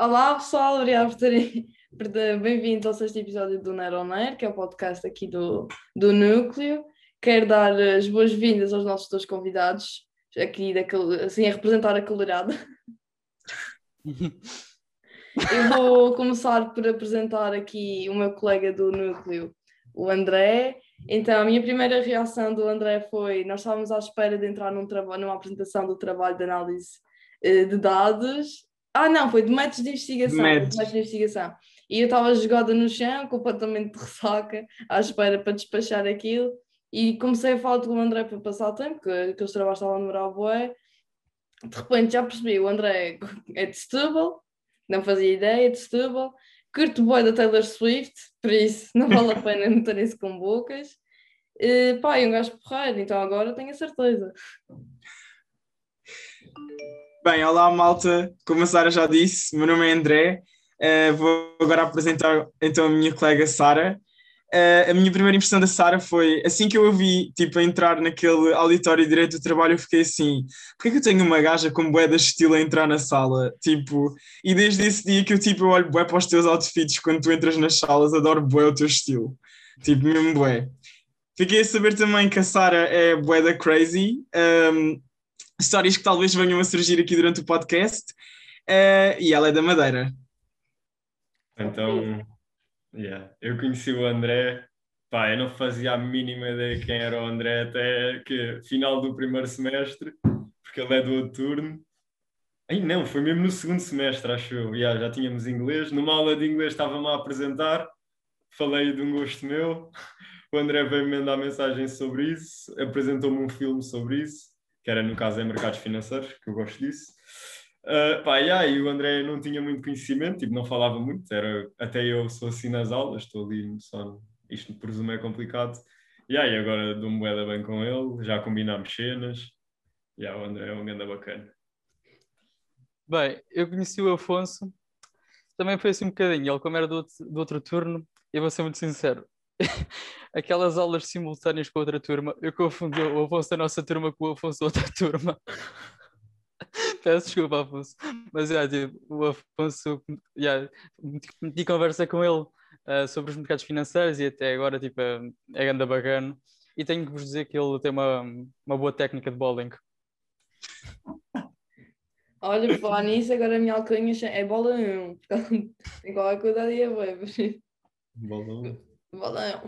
Olá pessoal, obrigado por terem. Bem-vindos ao sexto episódio do Neuronair, que é o podcast aqui do, do Núcleo. Quero dar as boas-vindas aos nossos dois convidados, aqui daquele, assim a representar a colorada. Eu vou começar por apresentar aqui o meu colega do Núcleo, o André. Então, a minha primeira reação do André foi: nós estávamos à espera de entrar num numa apresentação do trabalho de análise eh, de dados ah, não, foi de métodos de investigação. Métodos. De de investigação. E eu estava jogada no chão, completamente de ressaca, à espera para despachar aquilo. E comecei a falar com o André para passar o tempo, que aqueles trabalhos estavam a demorar bué. De repente já percebi, o André é de Setúbal, não fazia ideia, é de Setúbal. Curto bué da Taylor Swift, por isso não vale a pena meter-se com bocas. E, pá, é um gajo porreiro, então agora tenho a certeza. Bem, olá malta, como a Sara já disse, meu nome é André, uh, vou agora apresentar então a minha colega Sara. Uh, a minha primeira impressão da Sara foi, assim que eu a vi, tipo, a entrar naquele auditório de direito do trabalho, eu fiquei assim, porquê que eu tenho uma gaja com bué de estilo a entrar na sala? Tipo, e desde esse dia que eu, tipo, eu olho bué para os teus outfits quando tu entras nas salas, adoro bué o teu estilo. Tipo, mesmo bué. Fiquei a saber também que a Sara é bué da crazy. Um, histórias que talvez venham a surgir aqui durante o podcast. Uh, e ela é da Madeira. Então, yeah. eu conheci o André, pá, eu não fazia a mínima ideia quem era o André até que final do primeiro semestre, porque ele é do outro turno. Ai não, foi mesmo no segundo semestre, acho eu. Yeah, já tínhamos inglês. Numa aula de inglês estava-me a apresentar, falei de um gosto meu. O André veio-me mandar mensagem sobre isso, apresentou-me um filme sobre isso que era no caso em mercados financeiros, que eu gosto disso. Uh, pá, yeah, e o André não tinha muito conhecimento, tipo, não falava muito, era, até eu sou assim nas aulas, estou ali só, isto presumo é complicado. Yeah, e agora dou-me bué bem com ele, já combinámos cenas, yeah, o André é um ganda bacana. Bem, eu conheci o Afonso, também foi assim um bocadinho, ele como era do outro, do outro turno, eu vou ser muito sincero, aquelas aulas simultâneas com outra turma, eu confundi o Afonso da nossa turma com o Afonso da outra turma. Peço desculpa, Afonso. Mas yeah, tipo, o Afonso, yeah, meti conversa com ele uh, sobre os mercados financeiros e até agora tipo, é, é ganda bacana. E tenho que vos dizer que ele tem uma, uma boa técnica de bowling. Olha, por falar nisso, agora a minha alcunha é bola 1. Tem qualquer coisa ali a ver. Bola 1. Balão.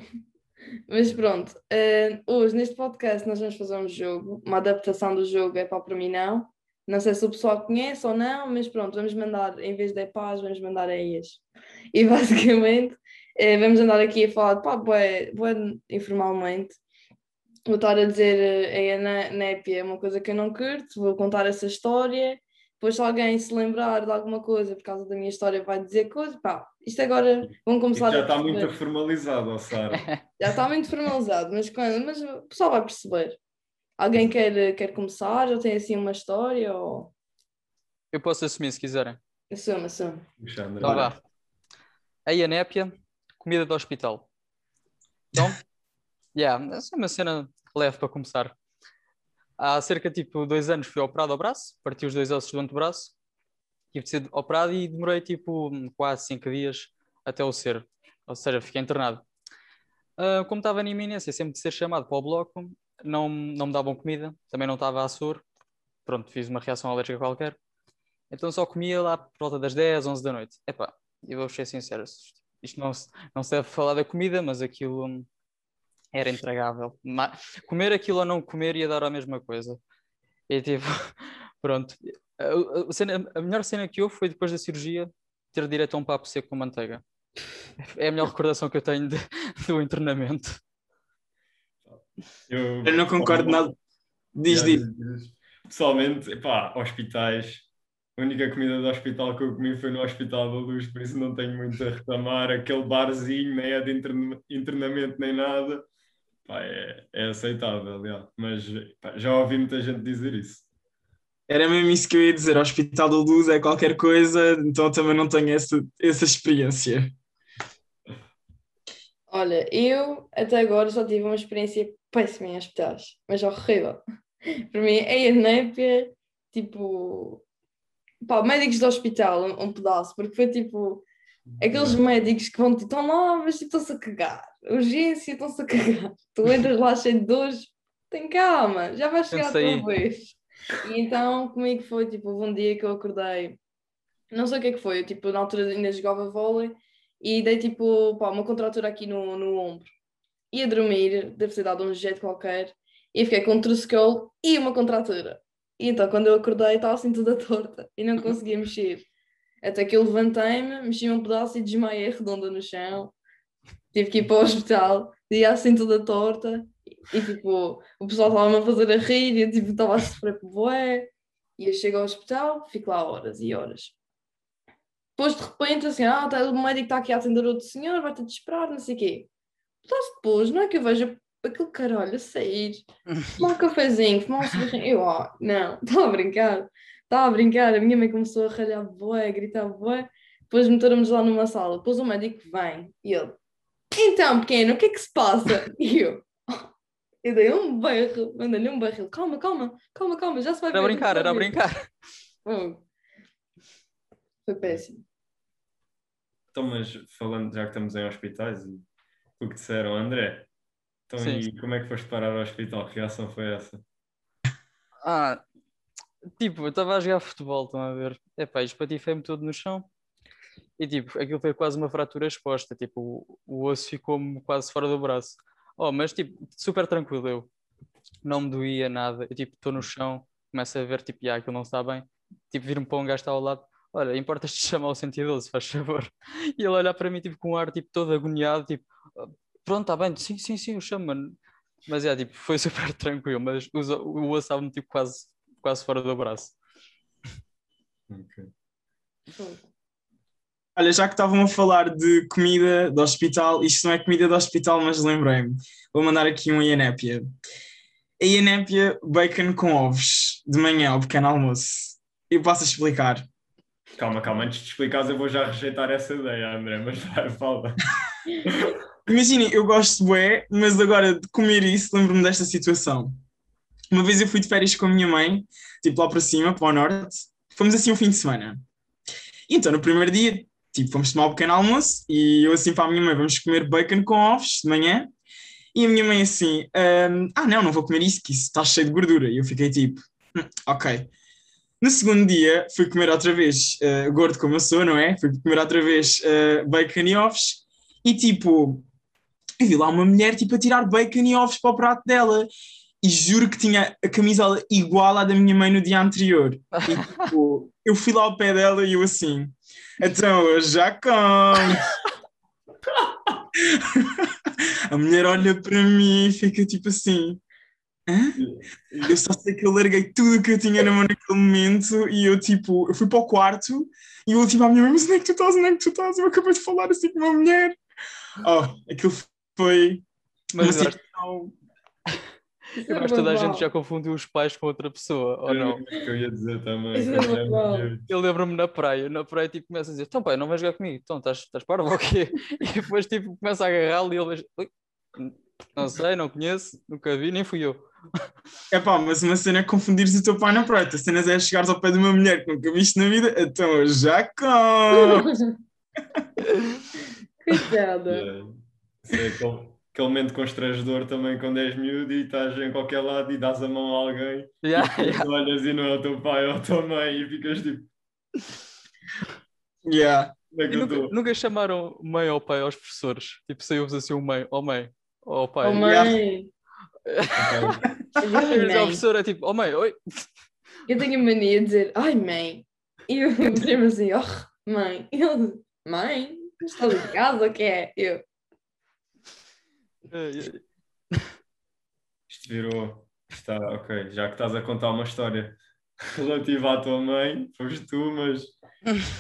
Mas pronto, uh, hoje neste podcast nós vamos fazer um jogo, uma adaptação do jogo é para mim não. Não sei se o pessoal conhece ou não, mas pronto, vamos mandar, em vez de paz, vamos mandar EIAs. E basicamente uh, vamos andar aqui a falar de pá, bué, informalmente. Vou estar a dizer uh, a népia é uma coisa que eu não curto, vou contar essa história depois, se alguém se lembrar de alguma coisa por causa da minha história, vai dizer coisa, pá, isto agora vão começar isto já está muito formalizado, Sara. já está muito formalizado, mas, quando, mas o pessoal vai perceber. Alguém quer, quer começar? Já tem assim uma história? Ou... Eu posso assumir se quiserem. Assume, assume. Então vá. A anépia, comida do hospital. Então, yeah, essa é uma cena leve para começar há cerca tipo dois anos fui operado ao braço, parti os dois ossos do antebraço, tive de ser operado e demorei tipo quase cinco dias até o ser, ou seja, fiquei internado. Uh, como estava na iminência sempre de ser chamado para o bloco, não, não me davam comida, também não estava a soro, pronto, fiz uma reação alérgica qualquer, então só comia lá por volta das 10, 11 da noite. Epá, eu vou ser sincero, isto não, não se deve falar da comida, mas aquilo era intragável. Comer aquilo ou não comer ia dar a mesma coisa. E tipo, pronto. A, a, cena, a melhor cena que houve foi depois da cirurgia ter direito a um papo seco com manteiga. É a melhor recordação que eu tenho de, do internamento. Eu, eu não concordo nada. Diz, diz. Pessoalmente, pá, hospitais. A única comida do hospital que eu comi foi no Hospital da Luz, por isso não tenho muito a reclamar. Aquele barzinho nem é de internamento nem nada pá, é, é aceitável, aliás. mas pá, já ouvi muita gente dizer isso. Era mesmo isso que eu ia dizer, o Hospital da Luz é qualquer coisa, então também não tenho essa, essa experiência. Olha, eu até agora só tive uma experiência péssima em hospitais, mas horrível. Para mim, é a népia, tipo, pá, médicos do hospital, um, um pedaço, porque foi tipo aqueles médicos que vão, estão lá, mas tipo, estão-se a cagar. Urgência, estão-se a cagar. Tu entras lá cheio de dores, tem calma, já vai chegar a tua vez. E então, comigo foi, tipo, um dia que eu acordei, não sei o que é que foi, eu, tipo, na altura ainda jogava vôlei e dei, tipo, pá, uma contratura aqui no, no ombro. Ia dormir, deve ter dado um jeito qualquer, e fiquei com um truscol e uma contratura. E então, quando eu acordei, estava assim toda torta e não conseguia mexer. Até que eu levantei-me, mexi um pedaço e desmaiei redonda no chão. Tive que ir para o hospital, ia assim toda torta. E tipo, o pessoal estava-me a fazer a rir e eu tipo, estava a sofrer por bué. E eu chego ao hospital, fico lá horas e horas. Depois de repente, assim, ah, tá, o médico está aqui a atender outro senhor, vai ter de esperar, não sei o quê. Mas depois, não é que eu vejo aquele caralho a sair, tomar um cafezinho, fumar um cigarrinho. Eu, ah, não, estava a brincar, estava a brincar. A minha mãe começou a ralhar bué, a gritar bué. Depois meteram-nos lá numa sala. Depois o médico vem e ele, então, pequeno, o que é que se passa? E eu, eu dei um berro, mandei-lhe um berro. Ele, Calma, calma, calma, calma, já se vai Era a ver, brincar, era a vai ver." brincar. Fogo. Foi péssimo. Então, mas falando, já que estamos em hospitais e o que disseram, André, então Sim. e como é que foste parar ao hospital? Que reação foi essa? Ah, tipo, eu estava a jogar futebol, estão a ver? Epá, espatifei-me todo no chão e tipo, aquilo foi quase uma fratura exposta, tipo, o, o osso ficou-me quase fora do braço. Oh, mas tipo, super tranquilo eu. Não me doía nada. Eu tipo, estou no chão, começo a ver, tipo, ah, aquilo não está bem. Tipo, vir-me para um gajo está ao lado. Olha, importas-te chamar o 112, faz favor. E ele olhar para mim, tipo, com um ar, tipo, todo agoniado, tipo, "Ah, pronto, está bem, sim, sim, sim, eu chamo, mano. Mas é, tipo, foi super tranquilo, mas o, o osso estava-me, tipo, quase, quase fora do braço. Ok. Olha, já que estavam a falar de comida do hospital, isto não é comida do hospital, mas lembrei-me. Vou mandar aqui um Ianépia. A Ianépia, bacon com ovos, de manhã ao pequeno almoço. Eu posso explicar. Calma, calma, antes de explicares, eu vou já rejeitar essa ideia, André, mas vai, fala. Imaginem, eu gosto de bué, mas agora de comer isso, lembro-me desta situação. Uma vez eu fui de férias com a minha mãe, tipo lá para cima, para o norte. Fomos assim um fim de semana. Então, no primeiro dia, tipo, fomos tomar um pequeno almoço e eu assim para a minha mãe, vamos comer bacon com ovos de manhã. E a minha mãe assim, "Ahm, ah não, não vou comer isso, que isso está cheio de gordura. E eu fiquei tipo, "Hum, ok. No segundo dia, fui comer outra vez, eh, gordo como eu sou, não é? Fui comer outra vez eh, bacon e ovos. E tipo, eu vi lá uma mulher tipo a tirar bacon e ovos para o prato dela. E juro que tinha a camisola igual à da minha mãe no dia anterior. E tipo, eu fui lá ao pé dela e eu assim, então eu já como. a mulher olha para mim e fica tipo assim. Hã? Eu só sei que eu larguei tudo o que eu tinha na mão naquele momento e eu tipo, eu fui para o quarto e eu tipo à minha mãe, mas onde é que tu estás? Onde é que tu estás? Eu acabei de falar assim com uma mulher. Oh, aquilo foi Mas uma situação eu é acho que toda a gente já confundiu os pais com outra pessoa, ou não? o que eu ia dizer também. Isso é que. Eu lembro-me na praia, na praia tipo começa a dizer, então pai, não vais jogar comigo, então estás, estás parvo ou quê? E depois tipo começa a agarrá-lo e ele diz, "Ui, não sei, não conheço, nunca vi, nem fui eu. É pá, mas uma cena é confundir-se o teu pai na praia. A cena é chegares ao pé de uma mulher que nunca viste na vida, então eu já como. Coitada. Yeah. Isso é aquele, momento constrangedor também quando és miúdo e estás em qualquer lado e dás a mão a alguém, Yeah, yeah. tu olhas e não é o teu pai ou a tua mãe e ficas tipo, Yeah. é E eu nunca, nunca chamaram mãe ou pai aos professores? Tipo, saiu-vos assim o mãe, ou mãe, ou pai. Oh, mãe. E depois a professora é tipo, oh mãe, oi. Eu tenho a mania de dizer, ai mãe. E o primo assim, oh mãe. E ele, mãe, estás em casa o que é? Eu, Isto virou, está, ok, já que estás a contar uma história relativa à tua mãe, foste tu, mas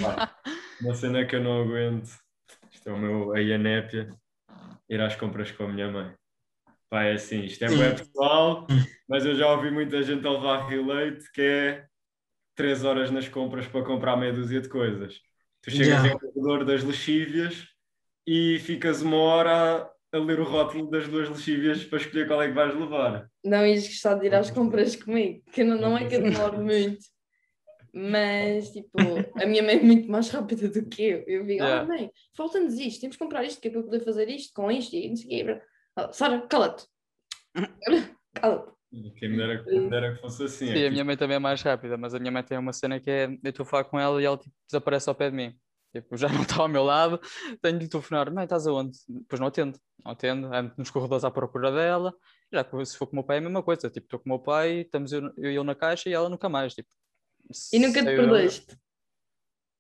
pá, uma cena que eu não aguento, isto é o meu, a Ianépia, ir às compras com a minha mãe. Pá, é assim, isto é bem pessoal, mas eu já ouvi muita gente a levar relate que é 3 horas nas compras para comprar meia dúzia de coisas. Tu chegas Já. em corredor das lexívias e ficas uma hora a ler o rótulo das duas lexívias para escolher qual é que vais levar. não ias gostar de ir às compras comigo, que não, não é que eu demoro muito. Mas, tipo, a minha mãe é muito mais rápida do que eu. Eu digo, Yeah. ah, mãe, falta-nos isto, temos que comprar isto, que é para eu poder fazer isto com isto e não sei o quê. Ah, Sara, cala-te. Cala-te. Quem me dera, quem me dera que fosse assim. Sim, é a minha mãe também é mais rápida, mas a minha mãe tem uma cena que é, eu estou a falar com ela e ela tipo, desaparece ao pé de mim. Tipo, já não está ao meu lado, tenho de lhe telefonar, mãe, estás aonde? Depois não atendo, não atendo, ando nos corredores à procura dela, já se for com o meu pai é a mesma coisa, tipo, estou com o meu pai, estamos eu, eu e ele na caixa e ela nunca mais, tipo. E nunca te perdeste.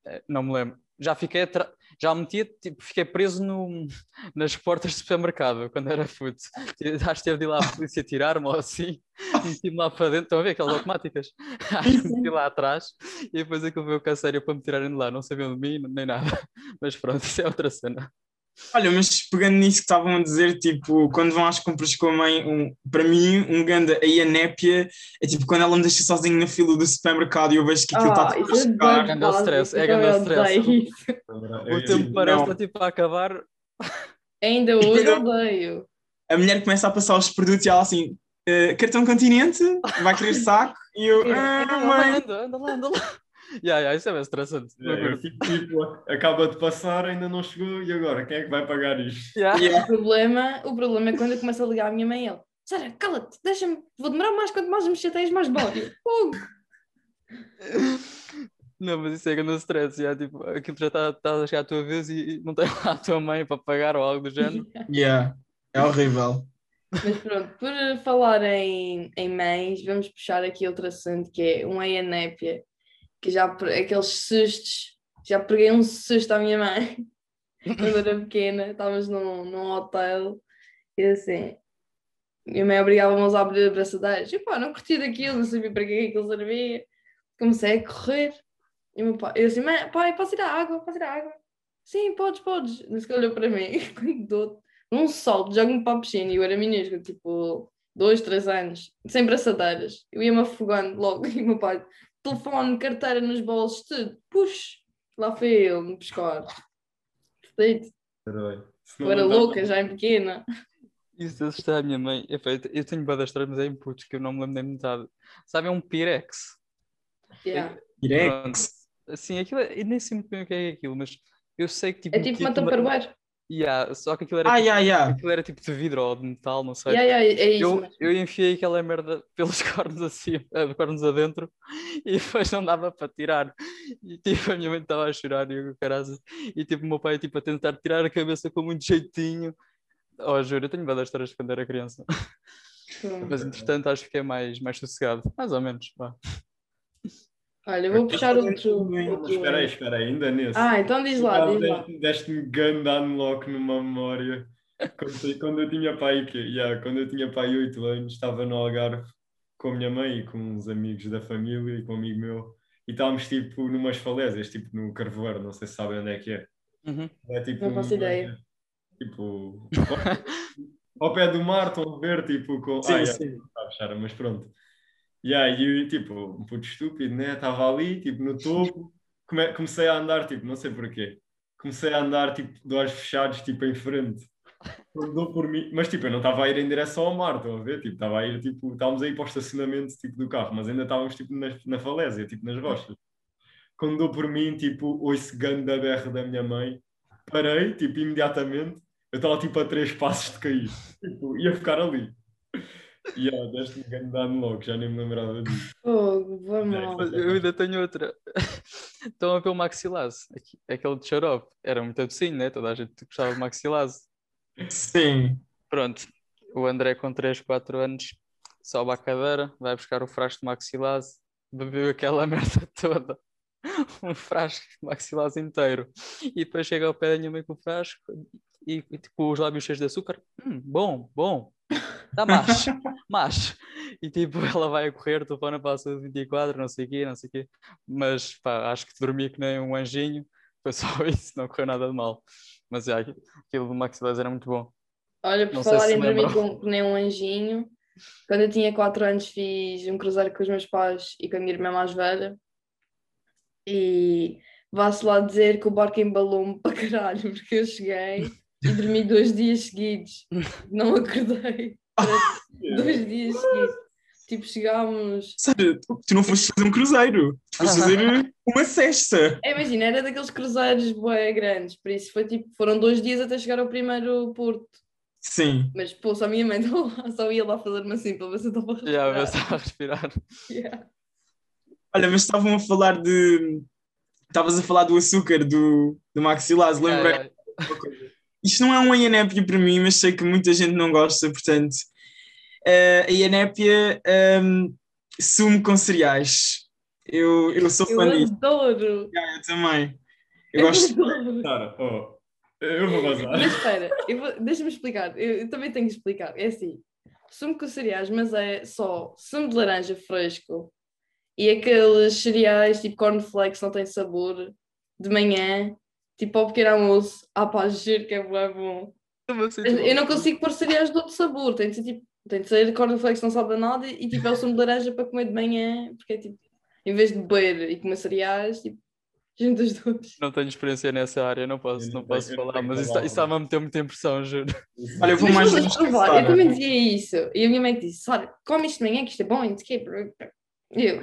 Eh, Não me lembro. Já fiquei atra... já me metia, tipo, fiquei preso no... nas portas do supermercado quando era puto. Acho que teve de ir lá a polícia tirar-me ou assim, meti-me lá para dentro. Estão a ver aquelas automáticas? Acho que meti lá atrás e depois aquilo veio com a sério para me tirarem de lá. Não sabiam de mim nem nada. Mas pronto, isso é outra cena. Olha, mas pegando nisso que estavam a dizer, tipo, quando vão às compras com a mãe, um, para mim, um ganda aí a népia é tipo quando ela me deixa sozinho na fila do supermercado e eu vejo que aquilo está Ah, tudo a é chegar. bem Ganda stress, é eu ganda stress. Eu- O tempo não. parece está tipo a acabar. Ainda hoje odeio. A mulher começa a passar os produtos e ela assim, "Eh, cartão continente, vai querer saco, e eu, ah, Anda lá, mãe. anda, anda lá, anda lá. Yeah, yeah, isso é bem estressante. É, eu fico tipo, acaba de passar, ainda não chegou, e agora? Quem é que vai pagar isto? Yeah. O problema, o problema é quando eu começo a ligar à minha mãe e ele, Sara, cala-te, deixa-me, vou demorar mais, quanto mais me chateias, mais bode. Fogo. Não, mas isso é grande stress, já, tipo, aquilo já está tá a chegar a tua vez e e não tem lá a tua mãe para pagar ou algo do género. Yeah, é horrível. Mas pronto, por falar em, em mães, vamos puxar aqui outro assunto que é um anépia, que já aqueles sustos, já preguei um susto à minha mãe quando era pequena, estávamos num, num hotel e assim, minha mãe obrigava-me a usar abraçadeiras, e pá, não curti daquilo, não sabia para que é aquilo servia, comecei a correr, e meu pai, eu assim, mãe, pai, posso ir à água, posso ir à água? Sim, podes, podes. Não se olhou para mim, quando dou num salto, jogo-me para a piscina e eu era minúsculo, tipo, dois, três anos, sem braçadeiras. Eu ia-me afogando logo e o meu pai, telefone, carteira nos bolsos, tudo, puxa, lá foi ele me pescar. Perfeito. Eu era louca já em pequena. Isso assusta a minha mãe. Eu eu tenho histórias, mas é inputs que eu não me lembro nem metade. Sabem um Pirex? Yeah. Direto. Assim, aquilo é, eu nem sei muito bem o que é aquilo, mas eu sei que tipo. É tipo uma aquilo- tamparbeiro. Yeah, só que aquilo era, Ah, tipo, yeah, yeah. aquilo era tipo de vidro ou de metal, não sei. Yeah, yeah, é isso. Eu, mesmo. eu enfiei aquela merda pelos cornos assim, eh, cornos adentro, e depois não dava para tirar. E tipo, a minha mãe estava a chorar e eu, caralho, e tipo, o meu pai tipo, a tentar tirar a cabeça com muito jeitinho. Oh, juro, eu tenho várias histórias de quando era criança. Pronto. Mas entretanto acho que é mais, mais sossegado. Mais ou menos. Vá. Olha, eu vou puxar outro. Outro- espera aí, espera aí, ainda nesse. Ah, então diz lá, Ah, diz lá. Deste-me grande unlock numa memória. Quando, quando eu tinha pai, que, yeah, quando eu tinha pai 8 anos, estava no Algarve com a minha mãe e com uns amigos da família e com um amigo meu. E estávamos tipo numas falésias, tipo no Carvoeiro, não sei se sabem onde é que é. Uhum. É tipo Não faço uma- ideia. Tipo, ao, pé do mar, estão a ver, tipo, com. Sim, ah, yeah, sim. mas pronto. E aí, tipo, um puto estúpido, né? Estava ali, tipo, no topo, come- comecei a andar, tipo, não sei porquê. Comecei a andar, tipo, de olhos fechados, tipo, em frente. Por mim, mas tipo, eu não estava a ir em direção ao mar, estão a ver? Tipo, estava a ir, tipo, estávamos a ir para o estacionamento, tipo, do carro, mas ainda estávamos, tipo, na, na falésia, tipo, nas rochas. Quando dou por mim, tipo, ouço da berra da minha mãe, parei, tipo, imediatamente, eu estava, tipo, a três passos de cair. Tipo, ia ficar ali. E, yeah, deste-me grande logo, já nem me lembrava disso. Fogo, vai mal. Mas eu ainda tenho outra. Estão a ver o Maxilase, aquele de xarope. Era muito docinho, né? Toda a gente gostava de Maxilase. Sim. Pronto, o André com 3, 4 anos sobe à cadeira, vai buscar o frasco de maxilase, bebeu aquela merda toda, um frasco de maxilase inteiro, e depois chega ao pé da minha mãe com o frasco e, e, tipo os lábios cheios de açúcar, hum, bom, bom, dá mais, mais. E tipo, ela vai a correr, telefona para a saúde 24, não sei o quê, não sei o quê, mas pá, acho que dormi que nem um anjinho, foi só isso, não correu nada de mal. Mas é, aquilo do maxilase era muito bom. Olha, por Não falar em dormir com, nem um anjinho, quando eu tinha 4 anos fiz um cruzeiro com os meus pais e com a minha irmã mais velha e vá-se lá dizer que o barco embalou-me para caralho, porque eu cheguei e dormi dois dias seguidos, não acordei, dois dias seguidos. Tipo, chegámos. Sara, tu não foste fazer um cruzeiro, tu foste fazer uma cesta. É, imagina, era daqueles cruzeiros bué grandes, por isso foi tipo, foram dois dias até chegar ao primeiro porto. Sim. Mas pô, só a minha mãe lá, só ia lá fazer-me assim para ver se eu estava a respirar. Yeah, eu estava a respirar. Yeah. Olha, mas estavam a falar de. Estavas a falar do açúcar do, do maxilar, lembrei. Yeah, yeah. Isto não é um Ianépia para mim, mas sei que muita gente não gosta, portanto. Eh, a Ianépia um, sumo com cereais. Eu, eu sou Eu fã disso. adoro! Eu também. Eu gosto. adoro. Sara, oh, eu vou gozar. Mas espera, eu vou- deixa-me explicar. Eu, eu também tenho que explicar. É assim: sumo com cereais, mas é só sumo de laranja fresco e aqueles cereais tipo cornflakes, não tem sabor, de manhã, tipo ao pequeno almoço. Ah, pá, juro que é bué bom. Eu não consigo pôr cereais de outro sabor, tem de ser tipo. Tem de ser cornflakes, não sabe nada e tipo é o sumo de laranja para comer de manhã, porque é tipo, em vez de beber e comer cereais, tipo, junto os dois. Não tenho experiência nessa área, não posso, não não posso não falar, mas isso, está-me a meter muita impressão, juro. Olha, eu vou Mas mais provar. Eu também dizia isso. E a minha mãe disse: Sara, come isto de manhã que isto é bom. E não sei o quê. E eu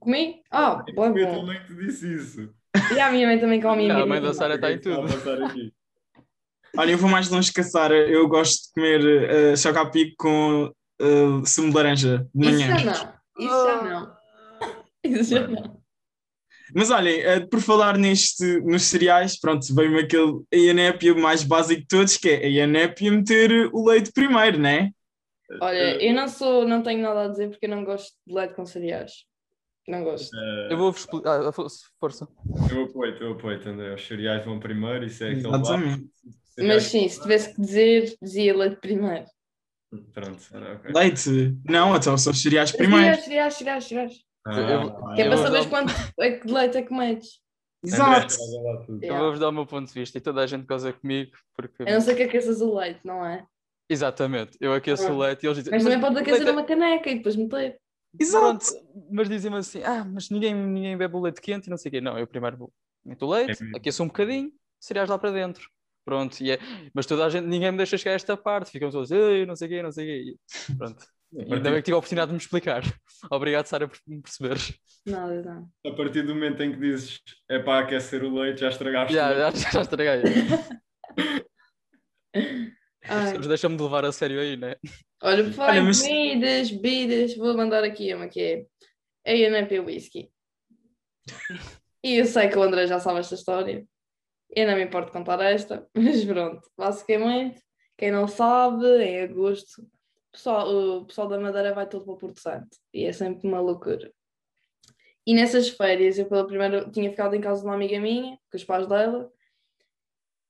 comi. Ah, bom, Eu bom. também te disse isso. E a minha mãe também come. Ah, a a mãe da Sara está em Está a tudo. Olha, eu vou mais longe que a Sara. Eu gosto de comer uh, chocapic com uh, sumo de laranja de Isso manhã. já não. Isso já não. Isso já não. Mas olhem, uh, por falar neste, nos cereais, pronto, veio-me aquele a Ianépia mais básico de todos, que é a Ianépia meter o leite primeiro, né? Olha, eu não sou, não tenho nada a dizer porque eu não gosto de leite com cereais. Não gosto. Eh, Eu vou-vos explicar. Ah, for- força. Eu apoio, eu apoio, André. Os cereais vão primeiro, isso é aquele Exatamente. Mas sim, se tivesse que dizer, dizia leite primeiro. Pronto, era ok. Leite? Não, então são os cereais primeiro. Cereais, cereais, cereais, cereais. Ah, Que é para saberes dar- quanto é que de leite é que metes. Exato. Traga lá tudo. Eu Yeah. vou-vos dar o meu ponto de vista e toda a gente goza comigo, porque. A não ser que aqueças o leite, não é? Exatamente, eu aqueço o leite e eles dizem. Mas também pode aquecer é- numa caneca e depois meter. Exato. Pronto, mas dizem-me assim: ah, mas ninguém, ninguém bebe o leite quente e não sei o quê. Não, eu primeiro meto o leite, É aqueço um bocadinho, cereais lá para dentro. Pronto, e é... mas toda a gente, ninguém me deixa chegar a esta parte, ficam todos, ei, não sei o quê, não sei o quê. E pronto, A ainda bem partir, que tive a oportunidade de me explicar. Obrigado, Sara, por me perceberes. Nada, não. a partir do momento em que dizes é para aquecer o leite, já estragaste Já, já, já estraguei. Deixa-me de levar a sério aí, né? Olha, por falar Olha, em mas- comidas, bebidas, vou mandar aqui uma que é a ANP Whisky. E eu sei que o André já sabe esta história. Eu não me importo contar esta, mas pronto. Basicamente, quem não sabe, em agosto, o pessoal, o pessoal da Madeira vai todo para o Porto Santo. E é sempre uma loucura. E nessas férias, eu pela primeira tinha ficado em casa de uma amiga minha, com os pais dela,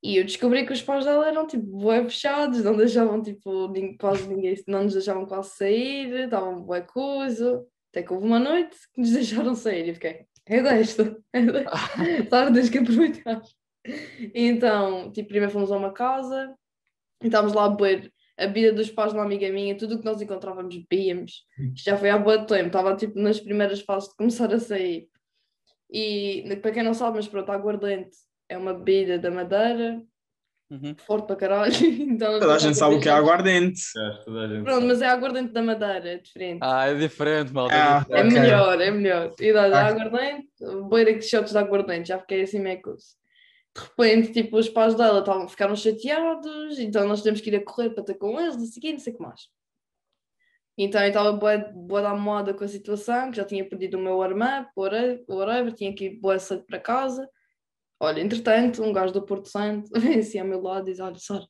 e eu descobri que os pais dela eram tipo bué fechados, não deixavam tipo quase ninguém, não nos deixavam quase sair, estavam bué coisa. Até que houve uma noite que nos deixaram sair e fiquei, é desta, é desta. Claro, tens que aproveitar. E então, tipo, primeiro fomos a uma casa e estávamos lá a beber a bebida dos pais de uma amiga minha, tudo o que nós encontrávamos bebíamos. Isto já foi há boa tempo, estava tipo nas primeiras fases de começar a sair. E para quem não sabe, mas pronto, a aguardente é uma bebida da Madeira, Uhum. forte para caralho. Então, Toda a gente sabe o que é aguardente. Já, toda a gente Pronto, sabe. mas é aguardente da Madeira, é diferente. Ah, é diferente, malta. Ah, é É diferente. ok. melhor, é melhor. E dá, dá Ok. aguardente, beira que shots de aguardente, já fiquei assim meio coisa. De repente, tipo, os pais dela estavam, ficaram chateados, então nós temos que ir a correr para ter com eles, não sei o não sei o que mais. Então eu estava boa, boa da moda com a situação, que já tinha perdido o meu armã, whatever, whatever, tinha que ir boa cedo para casa. Olha, entretanto, um gajo do Porto Santo vem assim ao meu lado e diz: Olha, Sara,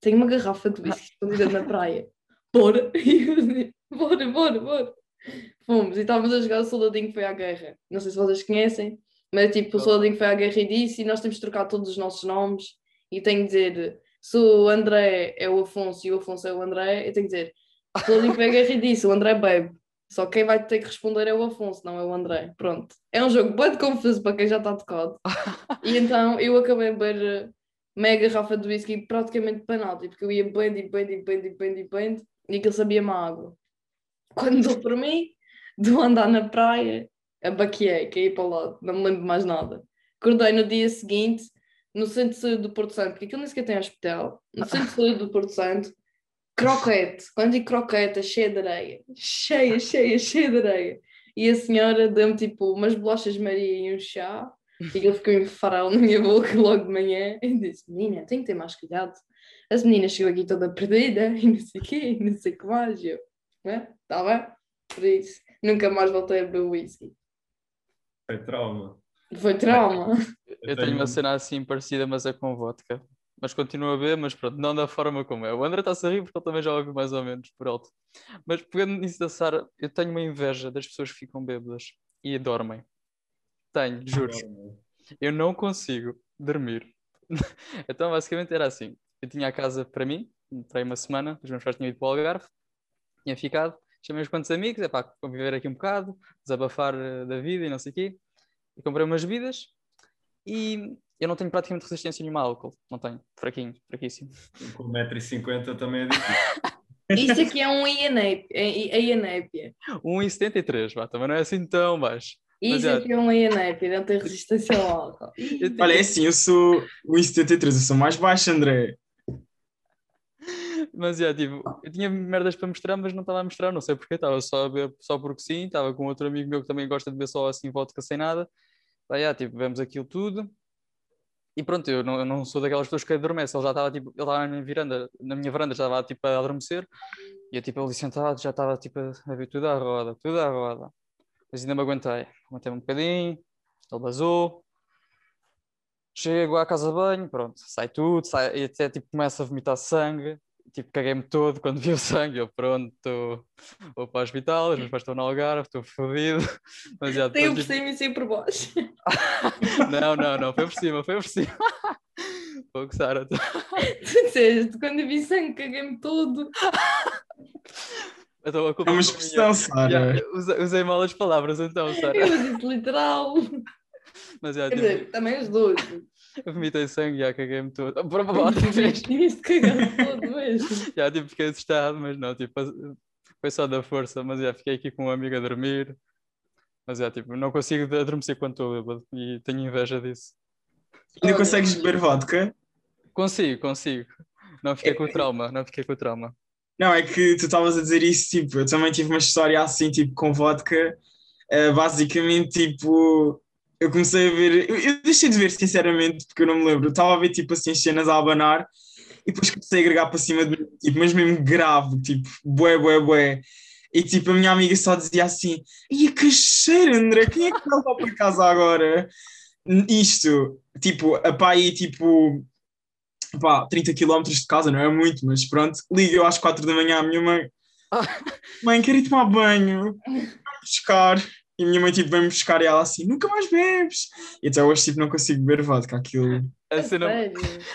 tenho uma garrafa de whisky escondida na praia. Bora! E eu disse, bora, bora, bora! Fomos e estávamos a jogar o Soldadinho Foi à Guerra. Não sei se vocês conhecem, mas tipo, o Soldadinho Foi Guerra e disse, e nós temos de trocar todos os nossos nomes. E tenho que dizer, se o André é o Afonso e o Afonso é o André, eu tenho que dizer, o Soldadinho Foi Guerra e disse, o André bebe. Só quem vai ter que responder é o Afonso, não é o André. Pronto. É um jogo bem confuso para quem já está tocado. e então eu acabei de beber eh, meia garrafa de whisky praticamente penalti, porque eu ia e bebendo e bebendo e bebendo e e aquilo sabia-me a água. Quando dou por mim, de andar na praia, abaqueei, caí para o lado, não me lembro mais nada. Acordei no dia seguinte, no centro de saúde do Porto Santo, porque aquilo nem sequer tem hospital, no centro de saúde do Porto Santo, croquete. Quando digo croquete, é cheia de areia. Cheia, cheia, cheia de areia. E a senhora deu-me tipo umas bolachas Maria e um chá. E ele ficou em farol na minha boca logo de manhã. E disse: Menina, tenho que ter mais cuidado. As meninas chegam aqui toda perdida e não sei o quê, não sei o que mais. E Eu, é, tá bem? Por isso, nunca mais voltei a beber whisky. Foi trauma. Foi trauma. Eu tenho uma cena assim parecida, mas é com vodka. Mas continuo a ver, mas pronto, não da forma como é. O André está a rir porque ele também já ouve mais ou menos por alto. Mas pegando nisso da Sara, eu tenho uma inveja das pessoas que ficam bêbadas e dormem. Tenho, juro. Eu não consigo dormir. então, basicamente era assim: eu tinha a casa para mim, para aí uma semana, os meus pais tinham ido para o Algarve, tinha ficado, chamei uns quantos amigos, é pá, conviver aqui um bocado, desabafar eh, da vida e não sei o quê. E comprei umas bebidas e eu não tenho praticamente resistência nenhuma a álcool. Não tenho, fraquinho, fraquíssimo. Com 1,50m também é difícil. Isto aqui é um Ianépia. 1,73, vá, também não é assim tão baixo. Mas é. aqui é um Ianépia, não tem resistência ao álcool. Olha, é assim, eu sou 1,73, eu sou mais baixo, André. Mas é, tipo, eu tinha merdas para mostrar, mas não estava a mostrar, não sei porquê, estava só a ver só porque sim, estava com outro amigo meu que também gosta de ver só assim vodka sem nada. Aí, ah, tipo, vemos aquilo tudo. E pronto, eu não, eu não sou daquelas pessoas que adormece, ele já estava tipo, ele estava na minha varanda, na minha varanda já estava tipo a adormecer, e eu tipo ali sentado já estava tipo a ver tudo à roda, tudo à roda. Mas ainda me aguentei, aguentei um bocadinho, ele basou, chego à casa de banho, pronto, sai tudo, sai, e até tipo começa a vomitar sangue, tipo caguei-me todo quando vi o sangue, eu pronto, tô- vou para o hospital, os meus pais estão no Algarve, estou fodido, mas já Tem o depois, por tipo, cima e sem por baixo. não, não, não, foi por cima, foi por cima. Pouco, Sara. tu- disseste, quando vi sangue, caguei-me todo. Então, a culpa É uma expressão. Sara. Usei, usei mal as palavras então, Sara. Eu disse literal. Mas já, Quer tipo, dizer, também os dois. Eu vomitei sangue, já caguei-me todo. Por outra vez. Tinhas-te cagado todo mesmo. Já tipo, fiquei assustado, mas não, tipo, foi só da força, mas já fiquei aqui com um amigo a dormir. Mas é, tipo, não consigo adormecer quando estou bêbado e tenho inveja disso. Ainda consegues beber vodka? Consigo, consigo. Não fiquei com o trauma, não fiquei com o trauma. Não, é que tu estavas a dizer isso, tipo, eu também tive uma história assim, tipo, com vodka. Uh, basicamente, tipo, eu comecei a ver, eu, eu deixei de ver, sinceramente, porque eu não me lembro. Estava a ver, tipo, assim, as cenas a abanar e depois comecei a agregar para cima de mim, tipo, mas mesmo grave, tipo, bué, bué, bué. E, tipo, a minha amiga só dizia assim: Ia que cheiro, André, quem é que vai lá para casa agora? Isto, tipo, a pá aí, tipo, pá, 30 km de casa, não é muito, mas pronto, liga eu às 4 da manhã à minha mãe: Mãe, quero ir tomar banho, vem buscar. E a minha mãe, tipo, vem-me buscar e ela assim: Nunca mais bebes. E até hoje, tipo, não consigo beber vodka, aquilo. A cena, Sério?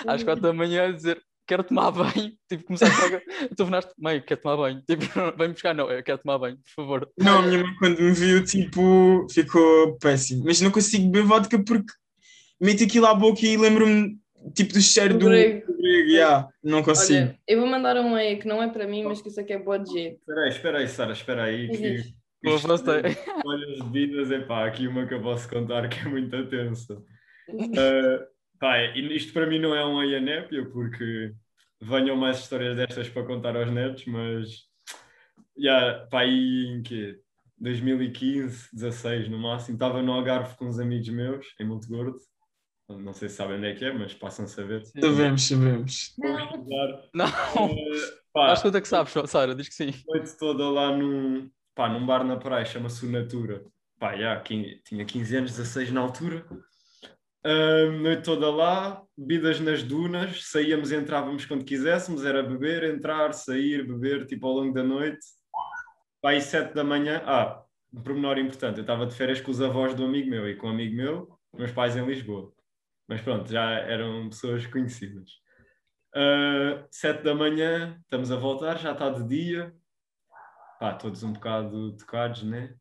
às quatro da manhã a dizer quero tomar banho, tipo, começar a pagar. Tu venaste, mãe, quero tomar banho. Tipo, vem buscar, não, eu quero tomar banho, por favor. Não, a minha mãe, quando me viu, tipo, ficou péssimo. Mas não consigo beber vodka porque meto aquilo à boca e lembro-me, tipo, do cheiro Do do grego. do grego. Yeah, não consigo. Olha, eu vou mandar um aí que não é para mim, mas que isso aqui é boa de jeito. Espera aí, espera aí, Sara, espera aí. Que Diz. Boa, isto- gostei. Olha as bebidas, é pá, aqui uma que eu posso contar que é muito tensa. Uh, pá, isto para mim não é uma ianépia, porque venham mais histórias destas para contar aos netos, mas yeah, pá, aí em quê? 2015, 16 no máximo, estava no Algarve com uns amigos meus, em Monte Gordo. Não sei se sabem onde é que é, mas passam a saber. Sabemos, sabemos. Estudar. Não, Uh, pá, acho que é que sabes, Sara, diz que sim. noite toda lá num, pá, num bar na praia, chama-se Natura. Pá, já, tinha 15 anos, 16 na altura. Ahm, noite toda lá, bebidas nas dunas, saíamos e entrávamos quando quiséssemos, era beber, entrar, sair, beber, tipo ao longo da noite. Aí 7 da manhã, ah, um pormenor importante, eu estava de férias com os avós do amigo meu e com um amigo meu, meus pais em Lisboa. Mas pronto, já eram pessoas conhecidas. Uh, sete da manhã, estamos a voltar, já está de dia. Pá, todos um bocado tocados, né?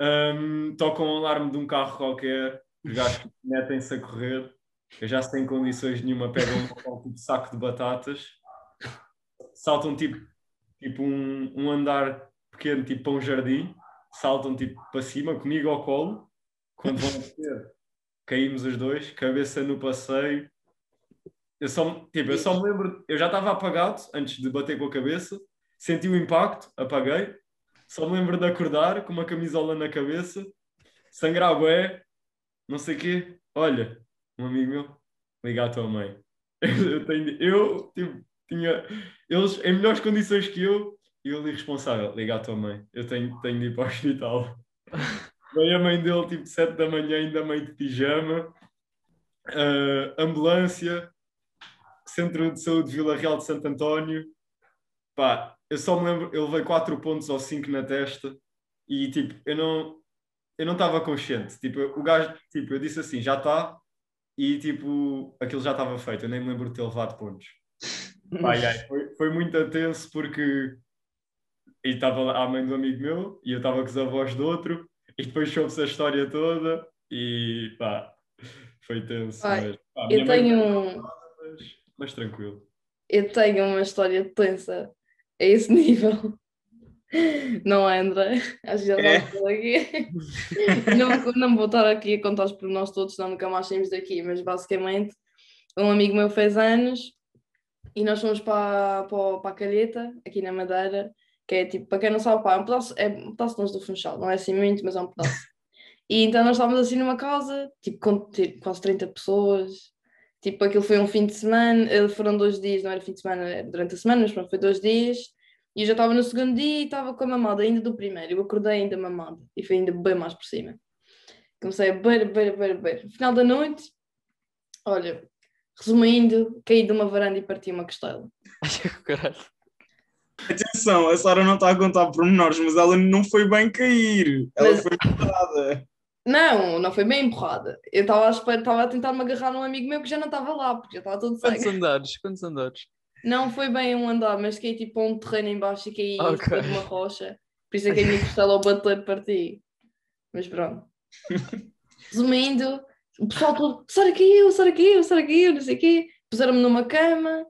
Um, tocam um alarme de um carro qualquer, os gajos metem-se a correr, eu já sem condições nenhuma, pegam um tipo saco de batatas, saltam tipo, tipo um, um andar pequeno, tipo para um jardim, saltam tipo para cima, comigo ao colo, quando vão descer, caímos os dois, cabeça no passeio, eu só, tipo, eu só me lembro, eu já estava apagado antes de bater com a cabeça, senti o impacto, apaguei, só me lembro de acordar com uma camisola na cabeça, sangrar bué, não sei o quê. Olha, um amigo meu, liga à tua mãe. Eu, tenho, eu tipo, tinha eles em melhores condições que eu, e eu li responsável, liga à tua mãe, eu tenho, tenho de ir para o hospital. Veio a mãe dele, tipo, sete da manhã, ainda mãe de pijama, uh, ambulância, Centro de Saúde Vila Real de Santo António. Pá, eu só me lembro, ele levei quatro pontos ou cinco na testa e, tipo, eu não eu não estava consciente. Tipo, o gajo, tipo, eu disse assim, já está, e tipo, aquilo já estava feito, eu nem me lembro de ter levado pontos. Ai, ai, foi, foi muito tenso porque e estava a mãe do amigo meu e eu estava com os avós do outro e depois soube-se a história toda e pá, foi tenso. Ai, mas, pá, eu minha mãe- tenho- Mas, mas tranquilo. Eu tenho uma história tensa a esse nível. Não André? Acho que já É. aqui. não, não vou estar aqui a contar os pormenores todos, senão nunca mais saímos daqui, mas basicamente um amigo meu fez anos e nós fomos para, para, para a Calheta, aqui na Madeira, que é tipo, para quem não sabe, pá, é um pedaço, é um pedaço longe do Funchal, não é assim muito, mas é um pedaço. E então nós estávamos assim numa casa, tipo, com tipo, quase 30 pessoas, Tipo, aquilo foi um fim de semana, eh, foram dois dias, não era fim de semana, era durante a semana, mas pronto, foi dois dias. E eu já estava no segundo dia e estava com a mamada ainda do primeiro. Eu acordei ainda mamada e foi ainda bem mais por cima. Comecei a beber, beber, beber, beber. No final da noite, olha, resumindo, caí de uma varanda e parti uma costela. Ai, caralho. Atenção, a Sara não está a contar pormenores, mas ela não foi bem cair. Ela Mas- foi parada. Não, não foi bem empurrada. Eu estava a tentar me agarrar num amigo meu que já não estava lá, porque já estava todo Quantos sangue. andares? Quantos andares? Não foi bem um andar, mas caí tipo a um terreno em baixo e caí em Ok. cima de uma rocha. Por isso é que a minha costela ao bater parti. Mas pronto. Resumindo, o pessoal todo, Sara caiu, Sara caiu, Sara caiu, não sei o quê. Puseram-me numa cama.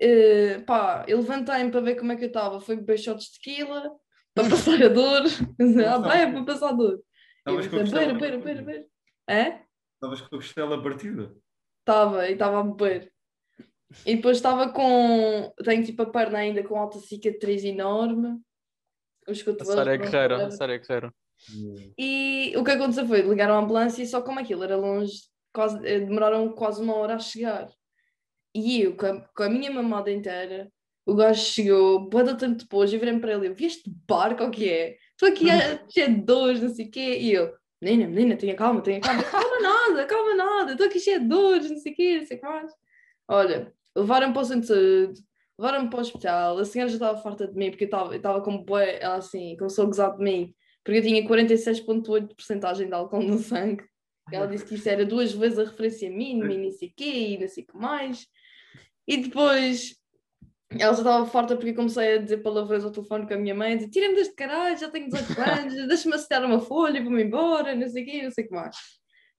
eh, pá, eu levantei-me para ver como é que eu estava. Foi beber shots de tequila para passar a dor. ah, bem, é para passar a dor. Estavas com a beira, costela beira, beira, partida. beira. É? Estavas com a costela partida. Estava, e estava a beber. E depois estava com. Tenho tipo a perna ainda com alta cicatriz enorme. Os A cotovelos. Sara é guerreira. Sara é guerreira. E o que aconteceu foi ligaram a ambulância e só como aquilo era longe, quase, eh, demoraram quase uma hora a chegar. E eu, com a, com a minha mamada inteira, o gajo chegou, boa tempo depois, eu virei para ele, eu vi este barco, o que é? Estou aqui a cheio de dores, não sei o quê. E eu, menina, menina, tenha calma, tenha calma. Calma nada, calma nada, estou aqui cheio de dores, não sei o quê, não sei o que mais. Olha, levaram-me para o centro de saúde, levaram-me para o hospital, a senhora já estava farta de mim, porque eu estava, eu estava com bué, ela assim, começou a gozar de mim, porque eu tinha 46,8% de porcentagem de álcool no sangue. Ela disse que isso era duas vezes a referência mínima e não sei o quê, e não sei o que mais. E depois ela já estava farta porque comecei a dizer palavras ao telefone com a minha mãe, dizer, tira-me deste caralho, já tenho 18 anos, deixa-me assinar uma folha, vou-me embora, não sei o quê, não sei o que mais.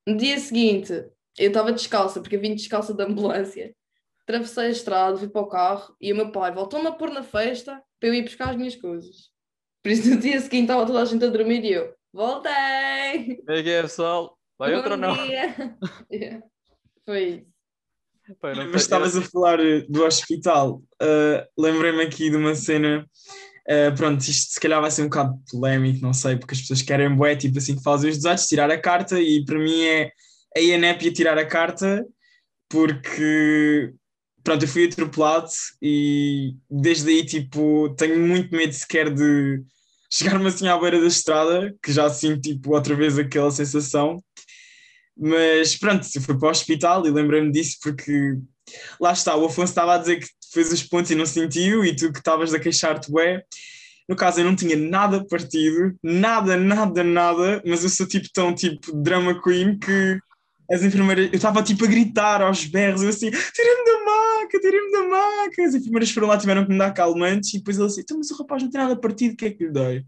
No dia seguinte, eu estava descalça, porque eu vim descalça da ambulância. Atravessei a estrada, fui para o carro e o meu pai voltou-me a pôr na festa para eu ir buscar as minhas coisas. Por isso, no dia seguinte estava toda a gente a dormir e eu, voltei! Como é que é, pessoal? Vai outra ou não? Yeah. Foi isso. Não Mas estavas a falar eh, do hospital. Uh, Lembrei-me aqui de uma cena. uh, pronto, isto se calhar vai ser um bocado polémico, não sei, porque as pessoas querem bué, tipo assim que fazem os desatos, tirar a carta, e para mim é a INEP tirar a carta, porque pronto, eu fui atropelado e desde aí tipo tenho muito medo sequer de chegar-me assim à beira da estrada, que já sinto tipo outra vez aquela sensação. Mas pronto, eu fui para o hospital e lembrei-me disso porque lá está, o Afonso estava a dizer que fez os pontos e não sentiu, e tu que estavas a queixar-te, ué. No caso, eu não tinha nada partido, nada, nada, nada, mas eu sou tipo tão tipo drama queen que as enfermeiras, eu estava tipo a gritar aos berros, eu assim, tirem-me da maca, tirem-me da maca. As enfermeiras foram lá, tiveram que me dar calmantes, e depois ele assim, mas o rapaz não tem nada partido, o que é que lhe dei?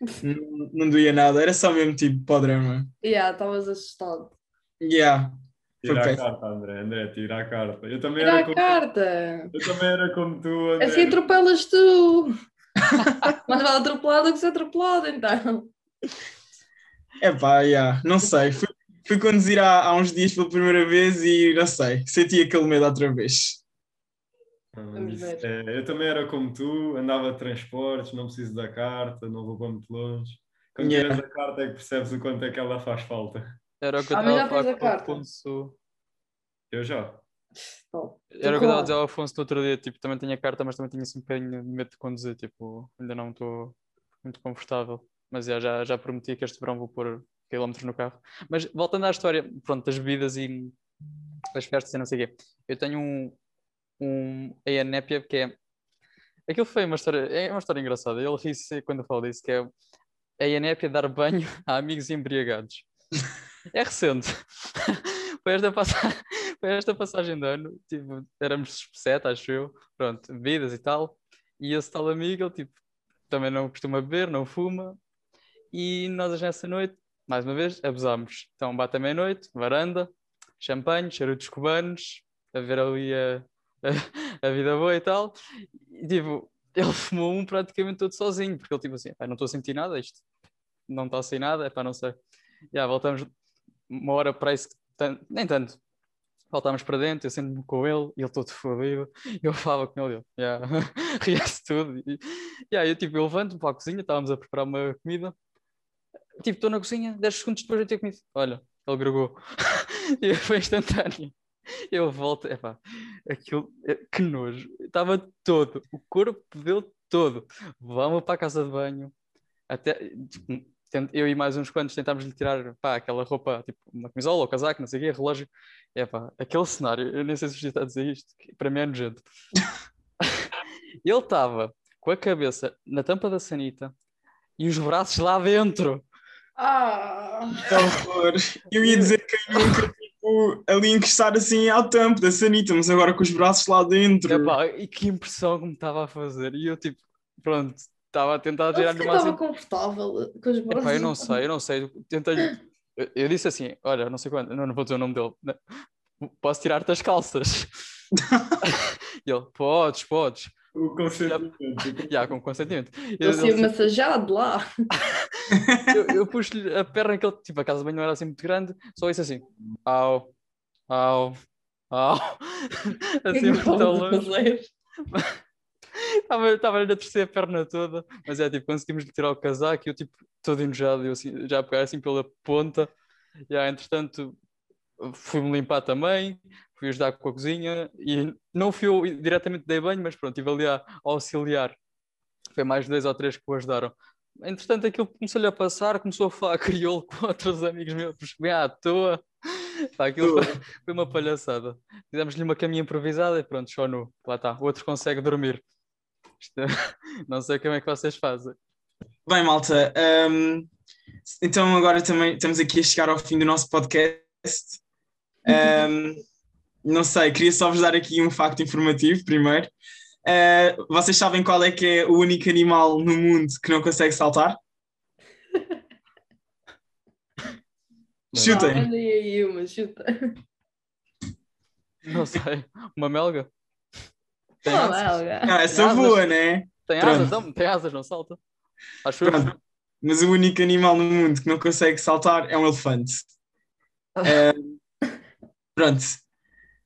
não, não doía nada, era só mesmo tipo para o drama. Yeah, estavas assustado. Yeah. Foi Tira a carta, André. André, tira a carta. Eu também, Tira era a como, carta. eu também era como tu, André. Assim atropelas tu. Mas vale atropelado que ser atropelado, então. É pá, yeah, não sei. Foi, fui conduzir há, há uns dias pela primeira vez e não sei, senti aquele medo outra vez. Mas Vamos ver. é, eu também era como tu, andava de transportes, não preciso da carta, não vou para muito longe. Quando Yeah. tiras a carta é que percebes o quanto é que ela faz falta. Era o que eu estava a falar a com o? Afonso. Eu já. Bom, Era o que eu estava a dizer ao Afonso no outro dia, tipo, também tinha carta, mas também tinha assim um bocadinho de medo de conduzir, tipo, ainda não estou muito confortável. Mas já, já, já prometi que este verão vou pôr quilómetros no carro. Mas voltando à história, pronto, das bebidas e das festas e não sei o quê. Eu tenho um, um Népia que é. Aquilo foi uma história, é uma história engraçada. Ele ri-se quando eu falo disso, que é a Népia dar banho a amigos embriagados. É recente. Foi esta, passa... Foi esta passagem de ano, tipo, éramos sete, acho eu, pronto, bebidas e tal, e esse tal amigo, ele tipo, também não costuma beber, não fuma, e nós nessa noite, mais uma vez, abusámos. Então bate a meia-noite, varanda, champanhe, charutos cubanos, a ver ali a, a, a vida boa e tal, e tipo, ele fumou um praticamente todo sozinho, porque ele tipo assim, "Pá, não estou a sentir nada, isto não está sem nada, é para não sei. Já, voltamos uma hora para isso, tan- nem tanto. Voltámos para dentro, eu sento-me com ele, ele todo fodido, eu falava com ele, ele, yeah, ria-se tudo. E, yeah, eu tipo, eu levanto-me para a cozinha, estávamos a preparar uma comida, tipo, estou na cozinha, 10 segundos depois de ter comido, olha, ele gregou, e foi instantâneo. Eu volto, epá, aquilo, eh, que nojo, estava todo, o corpo dele todo. Vamos para a casa de banho, até, tipo, eu e mais uns quantos tentámos lhe tirar pá, aquela roupa, tipo uma camisola ou casaco, não sei o quê, relógio. É pá, aquele cenário, eu nem sei se o Gigi está a dizer isto, que para mim é nojento. Ele estava com a cabeça na tampa da sanita e os braços lá dentro. Ah! Que horror. Eu ia dizer que eu nunca, tipo, ali encostar assim ao tampo da sanita, mas agora com os braços lá dentro. Epá, e que impressão que me estava a fazer. E eu tipo, pronto, estava a tentar Eu tirar-lhe o estava máximo. confortável com os braços. Epá, eu não sei, eu não sei. Tentei. Eu, eu disse assim: olha, não sei quando, não, não vou dizer o nome dele. né? Posso tirar-te as calças? e ele: podes, podes. O consentimento. Já, com consentimento. Eu, Estou a ser ele- massajado lá. eu, eu pus-lhe a perna que ele, tipo, a casa de banho não era assim muito grande, só isso assim: au, au, au. Assim, muito longe. Estava-lhe a torcer a perna toda, mas é tipo, conseguimos lhe tirar o casaco e eu tipo, todo enojado, eu assim, já a pegar assim pela ponta. E ah, entretanto, fui-me limpar também, fui ajudar com a cozinha e não fui eu diretamente dei banho, mas pronto, estive ali a, auxiliar. Foi mais dois ou três que o ajudaram. Entretanto, aquilo começou-lhe a passar, começou a falar crioulo com outros amigos meus, bem à toa. Pá, aquilo foi, foi uma palhaçada. Fizemos-lhe uma caminha improvisada e pronto, só nu. Lá está, o outro consegue dormir. Isto- não sei como é que vocês fazem. Bem, malta, hum, então agora também estamos aqui a chegar ao fim do nosso podcast. Hum, não sei, queria só vos dar aqui um facto informativo primeiro. Uh, vocês sabem qual é que é o único animal no mundo que não consegue saltar? Chutem. Ah, aí uma, chuta. Não sei. Uma melga? Tem Não, asas? Ah, essa Asas. voa, né? Tem Pronto. asas? Não, tem asas, não salta. Acho. Pronto. Mas o único animal no mundo que não consegue saltar é um elefante. Eh, pronto.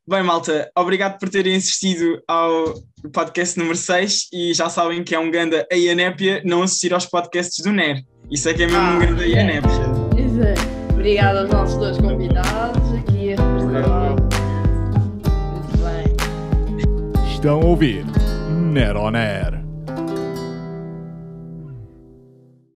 Bem, malta, obrigado por terem assistido ao podcast número 6 e já sabem que é um ganda a Ianépia não assistir aos podcasts do NER. Isso é que é mesmo um Ah, ganda yeah. Ianépia. Isso é. Obrigada aos nossos dois convidados Estão a ouvir Neroner.